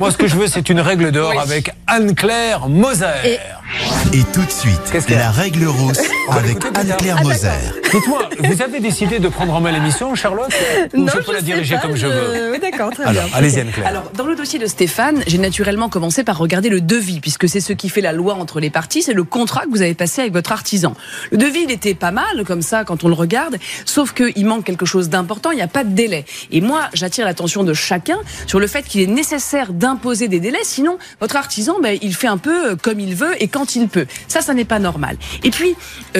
Moi, ce que je veux, c'est une règle d'or avec Anne-Claire Moser. Et- Et tout de suite, la règle rousse avec. Anne-Claire Ah, Moser. Dites-moi, vous avez décidé de prendre en main l'émission, Charlotte? Ou je peux la sais diriger pas, comme je veux? Oui, d'accord, très Alors, bien. allez-y, Anne-Claire. Alors, dans le dossier de Stéphane, j'ai naturellement commencé par regarder le devis, puisque c'est ce qui fait la loi entre les parties, c'est le contrat que vous avez passé avec votre artisan. Le devis, il était pas mal, comme ça, quand on le regarde, sauf qu'il manque quelque chose d'important, il n'y a pas de délai. Et moi, j'attire l'attention de chacun sur le fait qu'il est nécessaire d'imposer des délais, sinon, votre artisan, ben, il fait un peu euh, comme il veut et quand il peut. Ça, ça n'est pas normal. Et puis,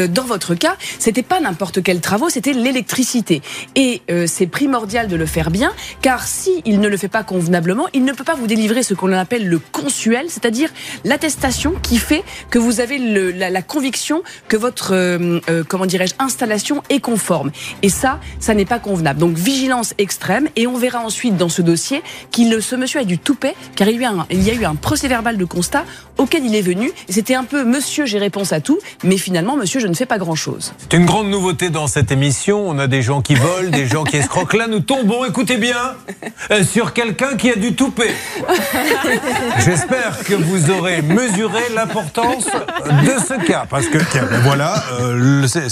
dans votre cas, c'était pas n'importe quels travaux, c'était l'électricité. Et euh, c'est primordial de le faire bien, car si il ne le fait pas convenablement, il ne peut pas vous délivrer ce qu'on appelle le consuel, c'est-à-dire l'attestation qui fait que vous avez la, conviction que votre, euh, euh, comment dirais-je, installation est conforme. Et ça, ça n'est pas convenable. Donc vigilance extrême, et on verra ensuite dans ce dossier qu'il ce monsieur a du toupet, car il y a eu un, il y a eu un procès-verbal de constat auquel il est venu. C'était un peu Monsieur, j'ai réponse à tout, mais finalement, Monsieur, je ne fais pas grand-chose. C'est une grande nouveauté dans cette émission. On a des gens qui volent, des gens qui escroquent. Là, nous tombons, écoutez bien, euh, sur quelqu'un qui a du toupet. J'espère que vous aurez mesuré l'importance de ce cas. Parce que, tiens, ben voilà, euh, c'est-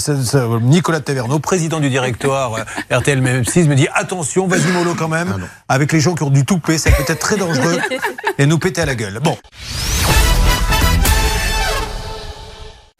Nicolas Taverneau, président du directoire euh, RTL M6, me dit attention, vas-y mollo quand même, avec les gens qui ont du toupet, ça peut être très dangereux et nous péter à la gueule. Bon.